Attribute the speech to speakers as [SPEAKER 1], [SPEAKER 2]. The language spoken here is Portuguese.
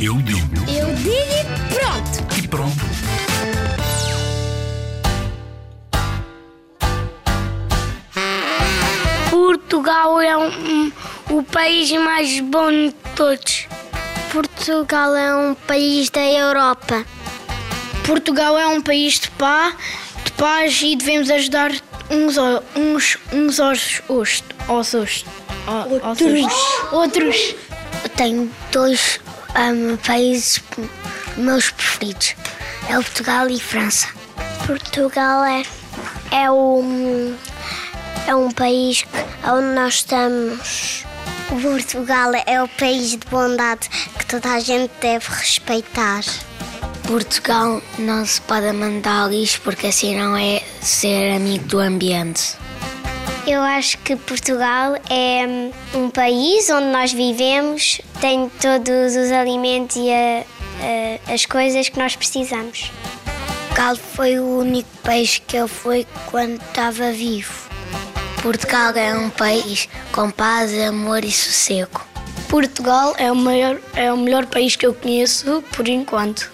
[SPEAKER 1] Eu digo
[SPEAKER 2] Eu digo e pronto.
[SPEAKER 1] e pronto.
[SPEAKER 3] Portugal é um- um- o país mais bom de todos.
[SPEAKER 2] Portugal é um país da Europa.
[SPEAKER 3] Portugal é um país de paz, de paz e devemos ajudar uns, uns, uns aos, aos, aos, aos, outros. outros.
[SPEAKER 2] Eu tenho dois ahm, países meus preferidos. É o Portugal e França. Portugal é, é, um, é um país onde nós estamos. Portugal é o país de bondade que toda a gente deve respeitar.
[SPEAKER 3] Portugal não se pode mandar lixo porque assim não é ser amigo do ambiente.
[SPEAKER 2] Eu acho que Portugal é hum, um país onde nós vivemos, tem todos os alimentos e a- a- as coisas que nós precisamos.
[SPEAKER 3] Portugal foi o único país que eu fui quando estava vivo. Portugal é um país com paz, amor e sossego. Portugal é o, maior, é o melhor país que eu conheço por enquanto.